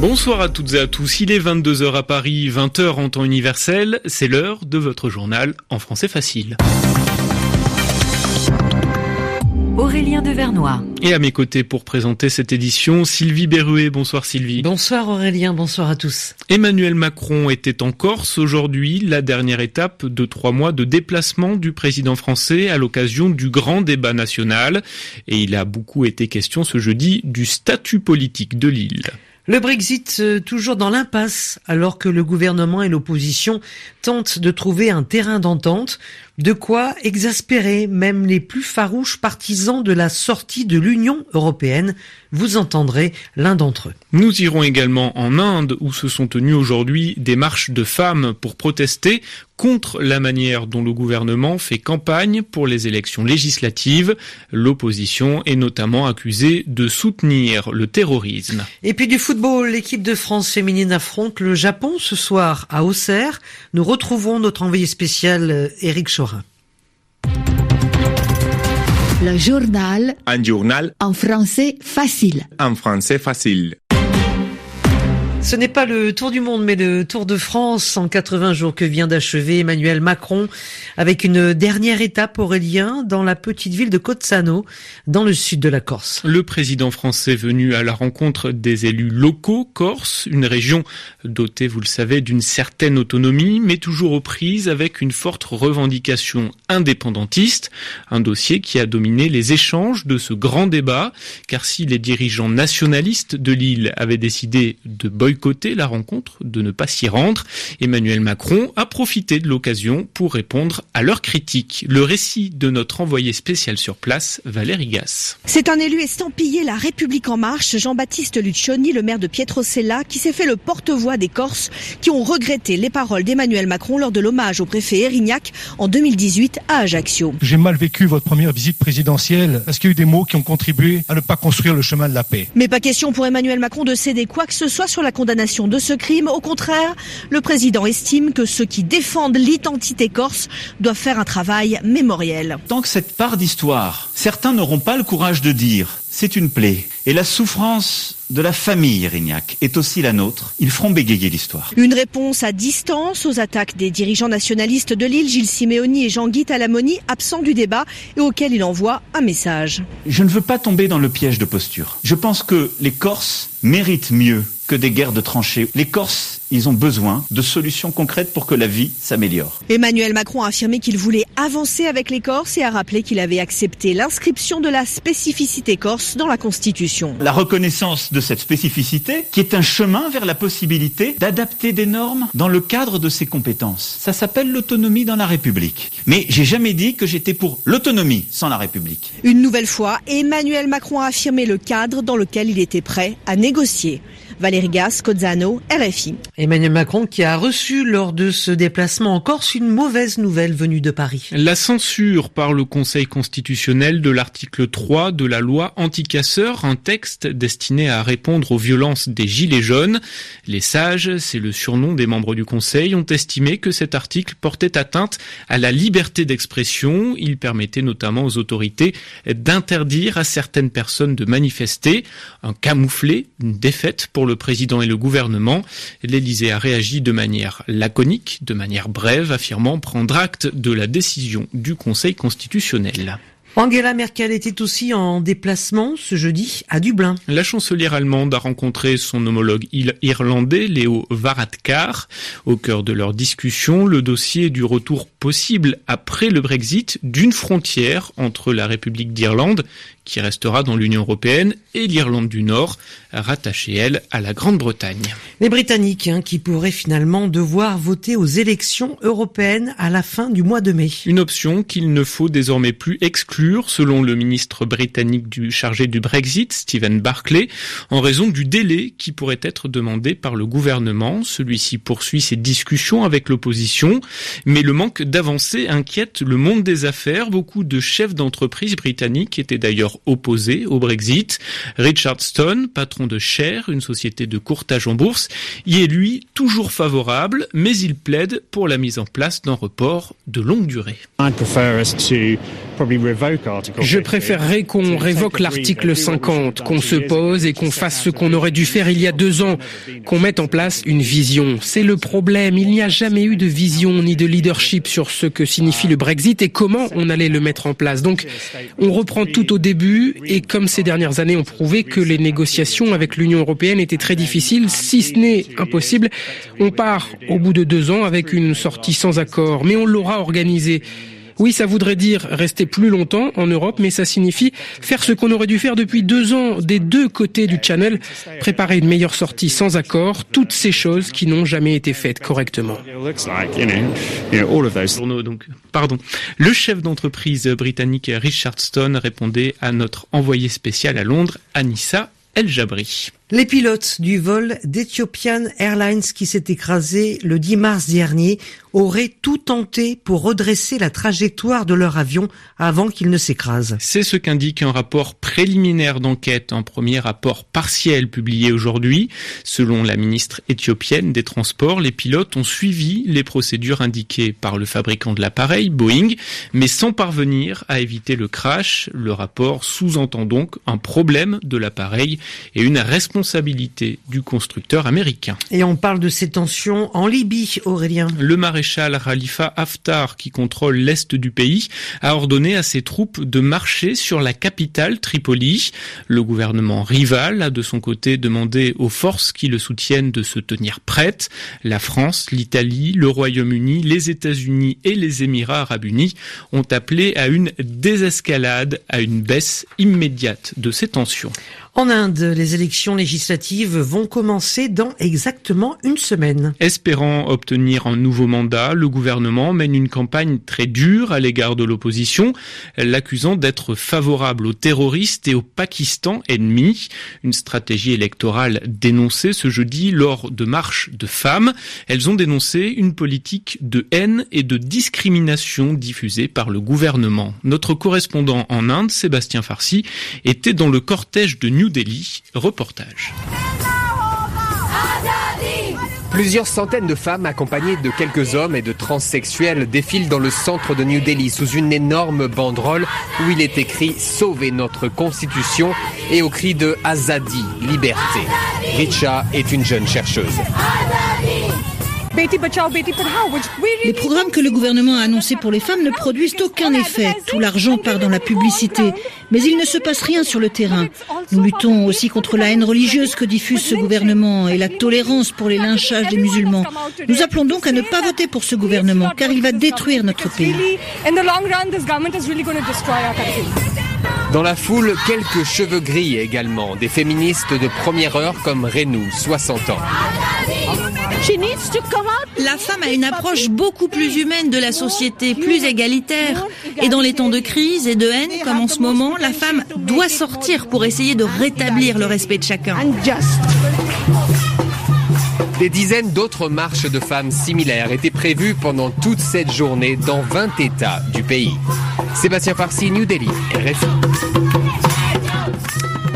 Bonsoir à toutes et à tous. Il est 22h à Paris, 20h en temps universel. C'est l'heure de votre journal en français facile. Aurélien Devernois. Et à mes côtés pour présenter cette édition, Sylvie Berruet. Bonsoir Sylvie. Bonsoir Aurélien, bonsoir à tous. Emmanuel Macron était en Corse aujourd'hui, la dernière étape de trois mois de déplacement du président français à l'occasion du grand débat national. Et il a beaucoup été question ce jeudi du statut politique de l'île. Le Brexit euh, toujours dans l'impasse alors que le gouvernement et l'opposition tentent de trouver un terrain d'entente, de quoi exaspérer même les plus farouches partisans de la sortie de l'Union européenne. Vous entendrez l'un d'entre eux. Nous irons également en Inde où se sont tenues aujourd'hui des marches de femmes pour protester contre la manière dont le gouvernement fait campagne pour les élections législatives. L'opposition est notamment accusée de soutenir le terrorisme. Et puis du football, l'équipe de France féminine affronte le Japon ce soir à Auxerre. Nous retrouvons notre envoyé spécial Eric euh, Chorin. Le journal. Un journal. En français facile. En français facile. Ce n'est pas le Tour du Monde, mais le Tour de France en 80 jours que vient d'achever Emmanuel Macron avec une dernière étape Aurélien dans la petite ville de Cozzano, dans le sud de la Corse. Le président français venu à la rencontre des élus locaux corse, une région dotée, vous le savez, d'une certaine autonomie, mais toujours aux prises avec une forte revendication indépendantiste, un dossier qui a dominé les échanges de ce grand débat, car si les dirigeants nationalistes de l'île avaient décidé de boycotter boycotter la rencontre, de ne pas s'y rendre. Emmanuel Macron a profité de l'occasion pour répondre à leurs critiques. Le récit de notre envoyé spécial sur place, Valérie Gass. C'est un élu estampillé La République en marche, Jean-Baptiste Luccioni, le maire de Pietrocella, qui s'est fait le porte-voix des Corses qui ont regretté les paroles d'Emmanuel Macron lors de l'hommage au préfet Erignac en 2018 à Ajaccio. J'ai mal vécu votre première visite présidentielle. Est-ce qu'il y a eu des mots qui ont contribué à ne pas construire le chemin de la paix? Mais pas question pour Emmanuel Macron de céder quoi que ce soit sur la condamnation de ce crime. Au contraire, le président estime que ceux qui défendent l'identité corse doivent faire un travail mémoriel. Tant que cette part d'histoire, certains n'auront pas le courage de dire c'est une plaie. Et la souffrance de la famille Erignac est aussi la nôtre. Ils feront bégayer l'histoire. Une réponse à distance aux attaques des dirigeants nationalistes de l'île, Gilles Simeoni et Jean-Guy Talamoni, absents du débat et auxquels il envoie un message. Je ne veux pas tomber dans le piège de posture. Je pense que les Corses méritent mieux que des guerres de tranchées. Les Corses, ils ont besoin de solutions concrètes pour que la vie s'améliore. Emmanuel Macron a affirmé qu'il voulait avancer avec les Corses et a rappelé qu'il avait accepté l'inscription de la spécificité corse dans la Constitution. La reconnaissance de cette spécificité qui est un chemin vers la possibilité d'adapter des normes dans le cadre de ses compétences. Ça s'appelle l'autonomie dans la République. Mais j'ai jamais dit que j'étais pour l'autonomie sans la République. Une nouvelle fois, Emmanuel Macron a affirmé le cadre dans lequel il était prêt à négocier. Valérie Gas, Cozzano, RFI. Emmanuel Macron qui a reçu lors de ce déplacement en Corse une mauvaise nouvelle venue de Paris. La censure par le Conseil constitutionnel de l'article 3 de la loi anticasseur, un texte destiné à répondre aux violences des Gilets jaunes. Les sages, c'est le surnom des membres du Conseil, ont estimé que cet article portait atteinte à la liberté d'expression. Il permettait notamment aux autorités d'interdire à certaines personnes de manifester, un camouflet, une défaite pour le président et le gouvernement. L'Élysée a réagi de manière laconique, de manière brève, affirmant prendre acte de la décision du Conseil constitutionnel. Angela Merkel était aussi en déplacement ce jeudi à Dublin. La chancelière allemande a rencontré son homologue irlandais Léo Varadkar. Au cœur de leur discussion, le dossier du retour possible après le Brexit d'une frontière entre la République d'Irlande, qui restera dans l'Union européenne, et l'Irlande du Nord, rattachée, elle, à la Grande-Bretagne. Les Britanniques hein, qui pourraient finalement devoir voter aux élections européennes à la fin du mois de mai. Une option qu'il ne faut désormais plus exclure, selon le ministre britannique du chargé du Brexit, Stephen Barclay, en raison du délai qui pourrait être demandé par le gouvernement. Celui-ci poursuit ses discussions avec l'opposition, mais le manque d'avancée inquiète le monde des affaires. Beaucoup de chefs d'entreprise britanniques étaient d'ailleurs opposés au Brexit. Richard Stone, patron de Share, une société de courtage en bourse, y est lui toujours favorable, mais il plaide pour la mise en place d'un report de longue durée. Je préférerais qu'on révoque l'article 50, qu'on se pose et qu'on fasse ce qu'on aurait dû faire il y a deux ans, qu'on mette en place une vision. C'est le problème. Il n'y a jamais eu de vision ni de leadership sur ce que signifie le Brexit et comment on allait le mettre en place. Donc, on reprend tout au début et comme ces dernières années ont prouvé que les négociations avec l'Union européenne étaient très difficiles, si ce n'est impossible, on part au bout de deux ans avec une sortie sans accord. Mais on l'aura organisée. Oui, ça voudrait dire rester plus longtemps en Europe, mais ça signifie faire ce qu'on aurait dû faire depuis deux ans des deux côtés du Channel, préparer une meilleure sortie sans accord, toutes ces choses qui n'ont jamais été faites correctement. Donc, pardon. Le chef d'entreprise britannique Richard Stone répondait à notre envoyé spécial à Londres, Anissa El Jabri. Les pilotes du vol d'Ethiopian Airlines qui s'est écrasé le 10 mars dernier auraient tout tenté pour redresser la trajectoire de leur avion avant qu'il ne s'écrase. C'est ce qu'indique un rapport préliminaire d'enquête, un premier rapport partiel publié aujourd'hui. Selon la ministre éthiopienne des Transports, les pilotes ont suivi les procédures indiquées par le fabricant de l'appareil, Boeing, mais sans parvenir à éviter le crash. Le rapport sous-entend donc un problème de l'appareil et une responsabilité responsabilité du constructeur américain. Et on parle de ces tensions en Libye, Aurélien. Le maréchal Khalifa Haftar, qui contrôle l'est du pays, a ordonné à ses troupes de marcher sur la capitale, Tripoli. Le gouvernement rival a de son côté demandé aux forces qui le soutiennent de se tenir prêtes. La France, l'Italie, le Royaume-Uni, les États-Unis et les Émirats arabes unis ont appelé à une désescalade, à une baisse immédiate de ces tensions. En Inde, les élections législatives vont commencer dans exactement une semaine. Espérant obtenir un nouveau mandat, le gouvernement mène une campagne très dure à l'égard de l'opposition, l'accusant d'être favorable aux terroristes et au Pakistan ennemi. Une stratégie électorale dénoncée ce jeudi lors de marches de femmes. Elles ont dénoncé une politique de haine et de discrimination diffusée par le gouvernement. Notre correspondant en Inde, Sébastien Farsi, était dans le cortège de New Delhi. Reportage. Plusieurs centaines de femmes accompagnées de quelques hommes et de transsexuels défilent dans le centre de New Delhi sous une énorme banderole où il est écrit Sauvez notre constitution et au cri de Azadi, liberté. Richa est une jeune chercheuse. Les programmes que le gouvernement a annoncés pour les femmes ne produisent aucun effet. Tout l'argent part dans la publicité. Mais il ne se passe rien sur le terrain. Nous luttons aussi contre la haine religieuse que diffuse ce gouvernement et la tolérance pour les lynchages des musulmans. Nous appelons donc à ne pas voter pour ce gouvernement car il va détruire notre pays. Dans la foule, quelques cheveux gris également, des féministes de première heure comme Renou, 60 ans. La femme a une approche beaucoup plus humaine de la société, plus égalitaire. Et dans les temps de crise et de haine, comme en ce moment, la femme doit sortir pour essayer de rétablir le respect de chacun. Des dizaines d'autres marches de femmes similaires étaient prévues pendant toute cette journée dans 20 États du pays. Sébastien Farsi, New Delhi, RFI.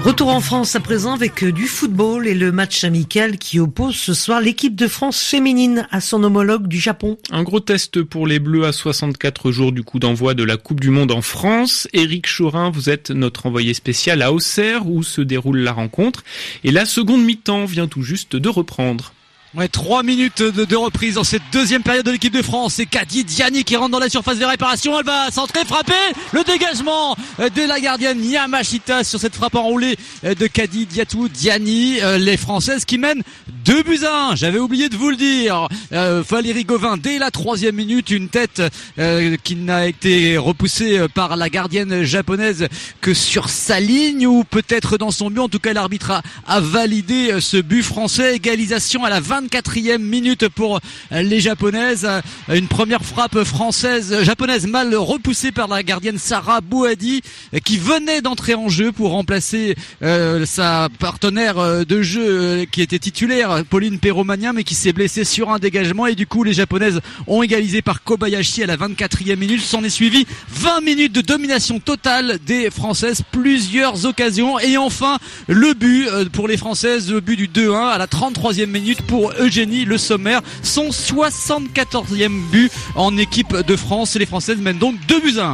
Retour en France à présent avec euh, du football et le match amical qui oppose ce soir l'équipe de France féminine à son homologue du Japon. Un gros test pour les Bleus à 64 jours du coup d'envoi de la Coupe du Monde en France. Éric Chorin, vous êtes notre envoyé spécial à Auxerre où se déroule la rencontre. Et la seconde mi-temps vient tout juste de reprendre. Ouais, trois minutes de, reprise dans cette deuxième période de l'équipe de France. C'est Kadi Diani qui rentre dans la surface de réparation. Elle va centrer, frapper. Le dégagement de la gardienne Yamashita sur cette frappe enroulée de Kadi Diatou Diani. Euh, les Françaises qui mènent 2 buts à 1. J'avais oublié de vous le dire. Euh, Valérie Gauvin, dès la troisième minute, une tête euh, qui n'a été repoussée par la gardienne japonaise que sur sa ligne ou peut-être dans son but. En tout cas, l'arbitre a, validé ce but français. Égalisation à la 20 quatrième minute pour les japonaises. Une première frappe française, japonaise mal repoussée par la gardienne Sarah Bouhadi qui venait d'entrer en jeu pour remplacer euh, sa partenaire euh, de jeu euh, qui était titulaire, Pauline Perromania, mais qui s'est blessée sur un dégagement et du coup les japonaises ont égalisé par Kobayashi à la 24e minute. S'en est suivi 20 minutes de domination totale des françaises, plusieurs occasions et enfin le but pour les françaises, le but du 2-1 à la 33e minute pour Eugénie Le Sommer, son 74e but en équipe de France. Et les Françaises mènent donc 2 buts à 1.